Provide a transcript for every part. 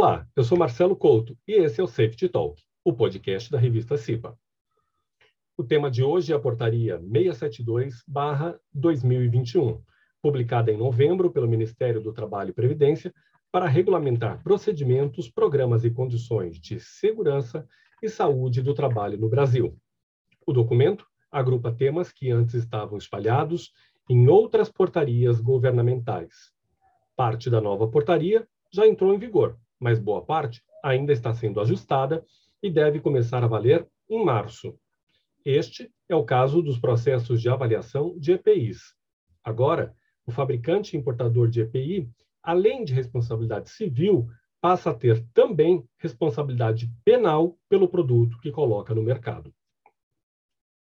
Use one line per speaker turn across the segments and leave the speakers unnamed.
Olá, eu sou Marcelo Couto e esse é o Safety Talk, o podcast da revista CIPA. O tema de hoje é a portaria 672/2021, publicada em novembro pelo Ministério do Trabalho e Previdência para regulamentar procedimentos, programas e condições de segurança e saúde do trabalho no Brasil. O documento agrupa temas que antes estavam espalhados em outras portarias governamentais. Parte da nova portaria já entrou em vigor, mas boa parte ainda está sendo ajustada e deve começar a valer em março. Este é o caso dos processos de avaliação de EPIs. Agora, o fabricante importador de EPI, além de responsabilidade civil, passa a ter também responsabilidade penal pelo produto que coloca no mercado.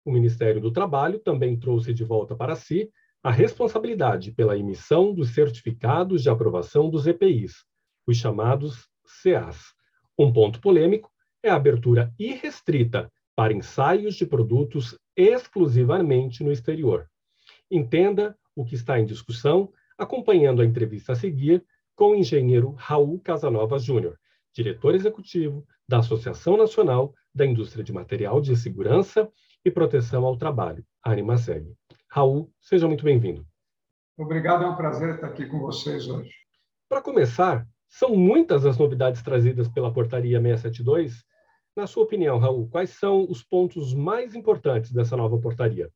O Ministério do Trabalho também trouxe de volta para si a responsabilidade pela emissão dos certificados de aprovação dos EPIs, os chamados CAs. Um ponto polêmico é a abertura irrestrita para ensaios de produtos exclusivamente no exterior. Entenda o que está em discussão acompanhando a entrevista a seguir com o engenheiro Raul Casanova Júnior, diretor executivo da Associação Nacional da Indústria de Material de Segurança e Proteção ao Trabalho, Animaseg. Raul, seja muito bem-vindo.
Obrigado, é um prazer estar aqui com vocês hoje.
Para começar, são muitas as novidades trazidas pela Portaria 672. Na sua opinião, Raul, quais são os pontos mais importantes dessa nova portaria?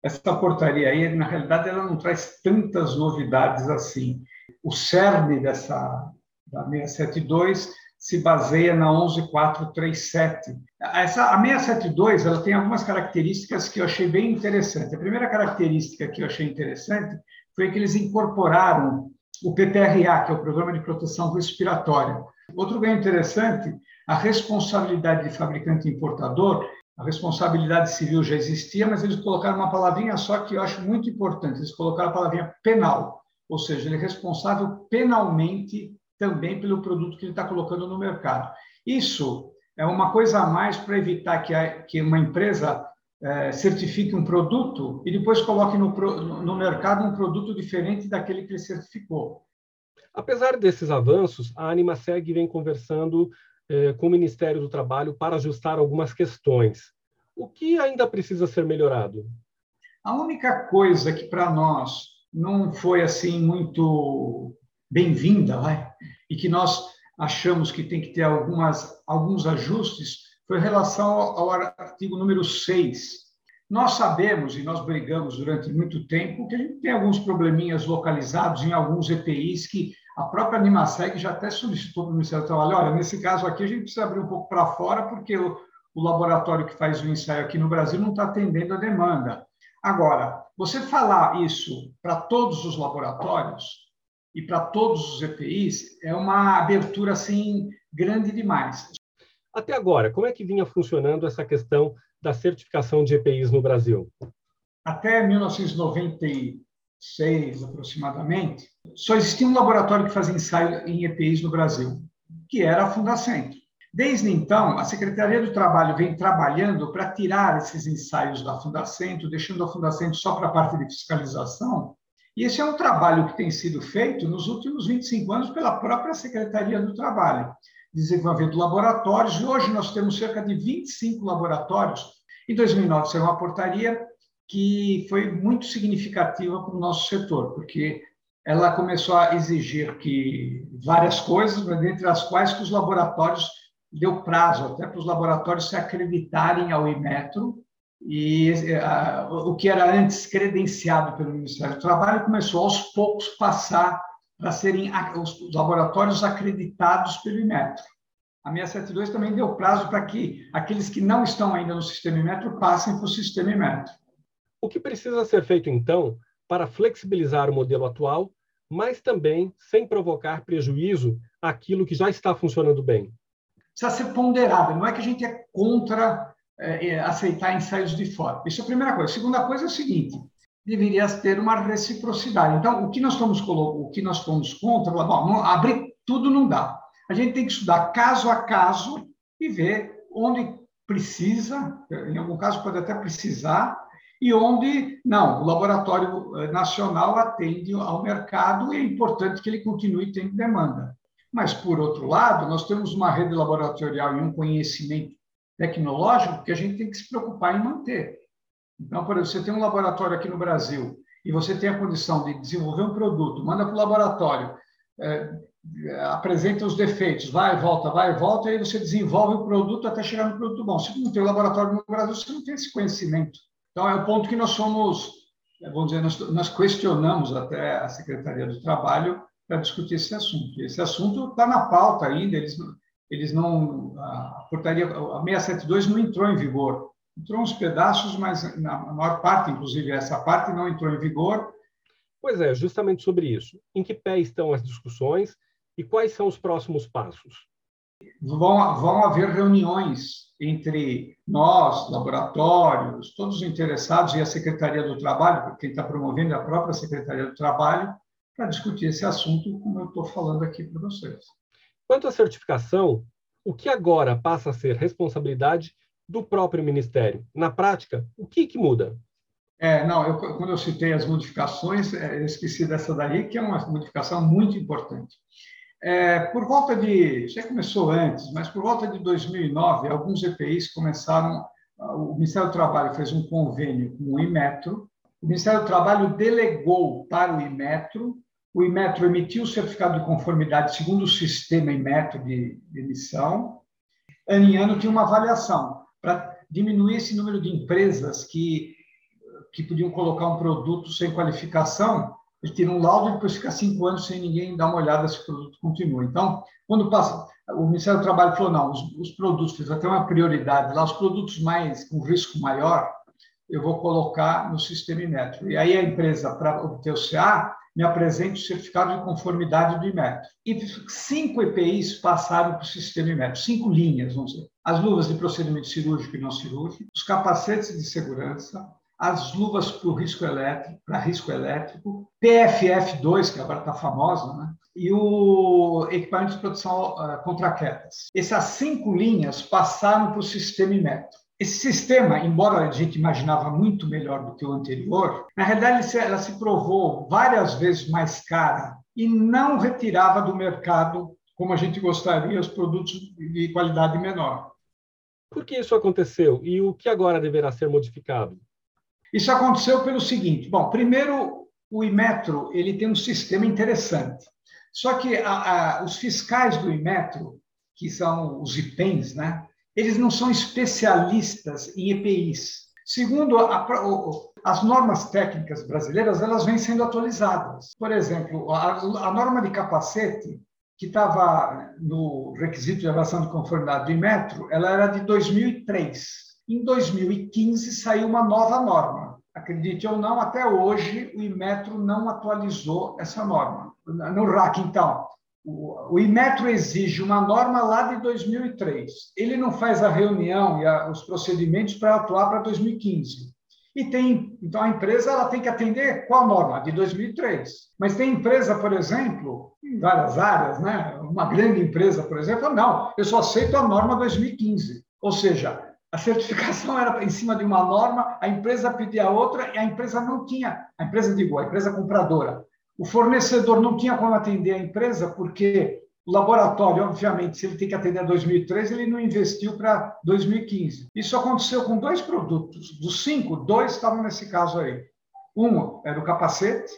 Essa portaria aí, na realidade, ela não traz tantas novidades assim. O cerne dessa da 672 se baseia na 11437. Essa a 672, ela tem algumas características que eu achei bem interessante. A primeira característica que eu achei interessante foi que eles incorporaram o PPRA, que é o Programa de Proteção Respiratória. Outro ganho interessante, a responsabilidade de fabricante importador, a responsabilidade civil já existia, mas eles colocaram uma palavrinha só que eu acho muito importante, eles colocaram a palavrinha penal, ou seja, ele é responsável penalmente também pelo produto que ele está colocando no mercado. Isso é uma coisa a mais para evitar que, a, que uma empresa é, certifique um produto e depois coloque no, no mercado um produto diferente daquele que ele certificou.
Apesar desses avanços, a Animaseg vem conversando eh, com o Ministério do Trabalho para ajustar algumas questões. O que ainda precisa ser melhorado?
A única coisa que para nós não foi assim muito bem-vinda, e que nós achamos que tem que ter algumas, alguns ajustes, foi em relação ao artigo número 6. Nós sabemos, e nós brigamos durante muito tempo, que a gente tem alguns probleminhas localizados em alguns EPIs que a própria Animaseg já até solicitou para o Ministério do Trabalho, olha, nesse caso aqui a gente precisa abrir um pouco para fora, porque o, o laboratório que faz o ensaio aqui no Brasil não está atendendo a demanda. Agora, você falar isso para todos os laboratórios e para todos os EPIs é uma abertura assim grande demais.
Até agora, como é que vinha funcionando essa questão da certificação de EPIs no Brasil?
Até 1996, aproximadamente, só existia um laboratório que fazia ensaio em EPIs no Brasil, que era a Fundacentro. Desde então, a Secretaria do Trabalho vem trabalhando para tirar esses ensaios da Fundacentro, deixando a Fundacentro só para a parte de fiscalização. E esse é um trabalho que tem sido feito nos últimos 25 anos pela própria Secretaria do Trabalho desenvolvendo laboratórios, e hoje nós temos cerca de 25 laboratórios. Em 2009, saiu uma portaria que foi muito significativa para o nosso setor, porque ela começou a exigir que várias coisas, dentre as quais que os laboratórios deu prazo até para os laboratórios se acreditarem ao Imetro e a, o que era antes credenciado pelo Ministério do Trabalho começou aos poucos passar para serem os laboratórios acreditados pelo Inmetro. A 672 também deu prazo para que aqueles que não estão ainda no sistema Inmetro passem para o sistema Inmetro.
O que precisa ser feito, então, para flexibilizar o modelo atual, mas também sem provocar prejuízo àquilo que já está funcionando bem?
Precisa ser ponderado. Não é que a gente é contra é, aceitar ensaios de fora. Isso é a primeira coisa. A segunda coisa é o seguinte: deveria ter uma reciprocidade. Então, o que nós estamos o que nós fomos contra, bom, abrir tudo não dá. A gente tem que estudar caso a caso e ver onde precisa, em algum caso pode até precisar, e onde não, o laboratório eh, nacional atende ao mercado e é importante que ele continue tendo demanda. Mas, por outro lado, nós temos uma rede laboratorial e um conhecimento tecnológico que a gente tem que se preocupar em manter. Então, por exemplo, você tem um laboratório aqui no Brasil e você tem a condição de desenvolver um produto, manda para o laboratório, é, apresenta os defeitos, vai e volta, vai e volta, e aí você desenvolve o produto até chegar no produto bom. Se não tem o laboratório no Brasil, você não tem esse conhecimento. Então, é o ponto que nós somos, vamos dizer, nós, nós questionamos até a Secretaria do Trabalho para discutir esse assunto. Esse assunto está na pauta ainda, eles, eles não, a portaria, a 672 não entrou em vigor. Entrou uns pedaços, mas na maior parte, inclusive essa parte, não entrou em vigor.
Pois é, justamente sobre isso. Em que pé estão as discussões e quais são os próximos passos?
Vão, vão haver reuniões entre nós, laboratórios, todos os interessados e a Secretaria do Trabalho, quem está promovendo é a própria Secretaria do Trabalho, para discutir esse assunto, como eu estou falando aqui para vocês.
Quanto à certificação, o que agora passa a ser responsabilidade do próprio Ministério? Na prática, o que, que muda?
É, não, eu, quando eu citei as modificações, é, eu esqueci dessa daí, que é uma modificação muito importante. É, por volta de, já começou antes, mas por volta de 2009, alguns EPIs começaram, o Ministério do Trabalho fez um convênio com o Imetro, o Ministério do Trabalho delegou para o Imetro, o Imetro emitiu o certificado de conformidade segundo o sistema Imetro de, de emissão, ano em ano tinha uma avaliação para diminuir esse número de empresas que, que podiam colocar um produto sem qualificação ele tira um laudo e depois fica cinco anos sem ninguém dar uma olhada se o produto continua. Então, quando passa, o Ministério do Trabalho falou, não, os, os produtos, fez até uma prioridade lá, os produtos mais com risco maior, eu vou colocar no sistema Imetro. E aí a empresa, para obter o CA, me apresente o certificado de conformidade do Imetro. E cinco EPIs passaram para o sistema Imetro, cinco linhas, vamos dizer. As luvas de procedimento cirúrgico e não cirúrgico, os capacetes de segurança, as luvas para risco elétrico, para risco elétrico, PFF2, que agora está famosa, né? e o equipamento de proteção uh, contra quedas. Essas cinco linhas passaram para o sistema Imetro. Esse sistema, embora a gente imaginava muito melhor do que o anterior, na realidade ela se provou várias vezes mais cara e não retirava do mercado, como a gente gostaria, os produtos de qualidade menor.
Por que isso aconteceu e o que agora deverá ser modificado?
Isso aconteceu pelo seguinte: bom, primeiro, o Imetro ele tem um sistema interessante. Só que a, a, os fiscais do Imetro, que são os IPENs, né, eles não são especialistas em EPIs. Segundo a, as normas técnicas brasileiras, elas vêm sendo atualizadas. Por exemplo, a, norma de capacete, que estava no requisito de avaliação de conformidade do Imetro, ela era de 2003. Em 2015 saiu uma nova norma. Acredite ou não, até hoje o Imetro não atualizou essa norma. No RAC, então, o, Imetro exige uma norma lá de 2003. Ele não faz a reunião e os procedimentos para atuar para 2015. E tem, então a empresa ela tem que atender qual norma? De 2003. Mas tem empresa, por exemplo, em várias áreas, né? Uma grande empresa, por exemplo, não, eu só aceito a norma 2015. Ou seja, a certificação era em cima de uma norma, a empresa pedia outra e a empresa não tinha, a empresa digo, a empresa compradora, o fornecedor não tinha como atender a empresa porque o laboratório, obviamente, se ele tem que atender a 2013, ele não investiu para 2015. Isso aconteceu com dois produtos. Dos cinco, dois estavam nesse caso aí. Um era o capacete,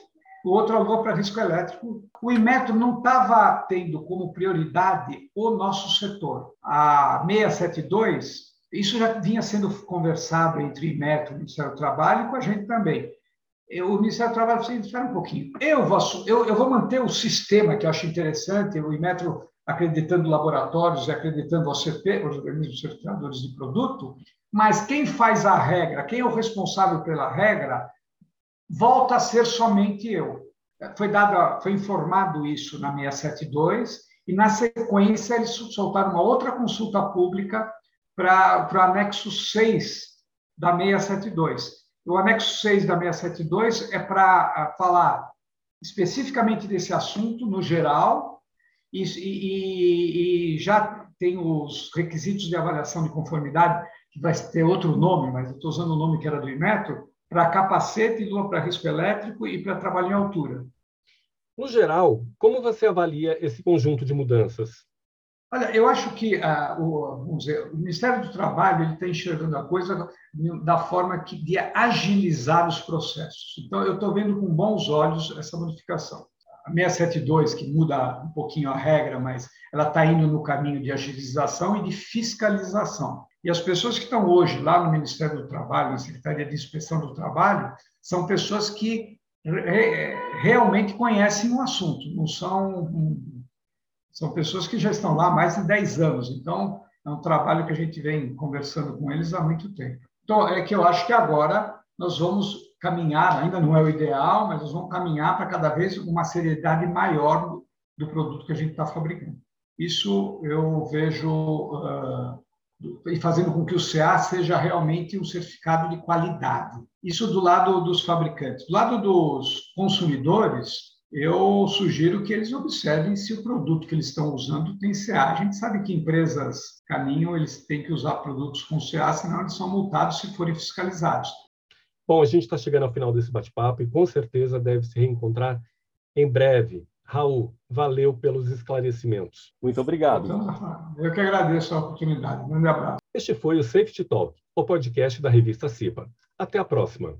o outro alugou para risco elétrico. O Imetro não estava tendo como prioridade o nosso setor. A 672 isso já vinha sendo conversado entre o o Ministério do Trabalho, e com a gente também. Eu, o Ministério do Trabalho precisa espera um pouquinho. Eu vou, eu, eu vou manter o sistema que eu acho interessante, o Imetro acreditando laboratórios e acreditando ao CP, os organismos certificadores de produto, mas quem faz a regra, quem é o responsável pela regra, volta a ser somente eu. Foi dado, foi informado isso na 672 e na sequência eles soltaram uma outra consulta pública para o anexo 6 da 672. O anexo 6 da 672 é para ah, falar especificamente desse assunto, no geral, e, e, e, já tem os requisitos de avaliação de conformidade, que vai ter outro nome, mas eu estou usando o nome que era do Imetro, para capacete, lua para risco elétrico e para trabalho em altura.
No geral, como você avalia esse conjunto de mudanças?
Olha, eu acho que ah, o, dizer, o, Ministério do Trabalho está enxergando a coisa da forma que, de agilizar os processos. Então, eu estou vendo com bons olhos essa modificação. A 672, que muda um pouquinho a regra, mas ela está indo no caminho de agilização e de fiscalização. E as pessoas que estão hoje lá no Ministério do Trabalho, na Secretaria de Inspeção do Trabalho, são pessoas que realmente conhecem o assunto, não são são pessoas que já estão lá há mais de 10 anos, então é um trabalho que a gente vem conversando com eles há muito tempo. Então, é que eu acho que agora nós vamos caminhar, ainda não é o ideal, mas nós vamos caminhar para cada vez uma seriedade maior do produto que a gente está fabricando. Isso eu vejo uh, e fazendo com que o CA seja realmente um certificado de qualidade. Isso do lado dos fabricantes. Do lado dos consumidores, eu sugiro que eles observem se o produto que eles estão usando tem CA. A gente sabe que empresas caminham, eles têm que usar produtos com CA, senão eles são multados se forem fiscalizados.
Bom, a gente está chegando ao final desse bate-papo e com certeza deve se reencontrar em breve. Raul, valeu pelos esclarecimentos. Muito obrigado.
Então, eu que agradeço a oportunidade. Um grande abraço.
Este foi o Safety Talk, o podcast da revista CIPA. Até a próxima.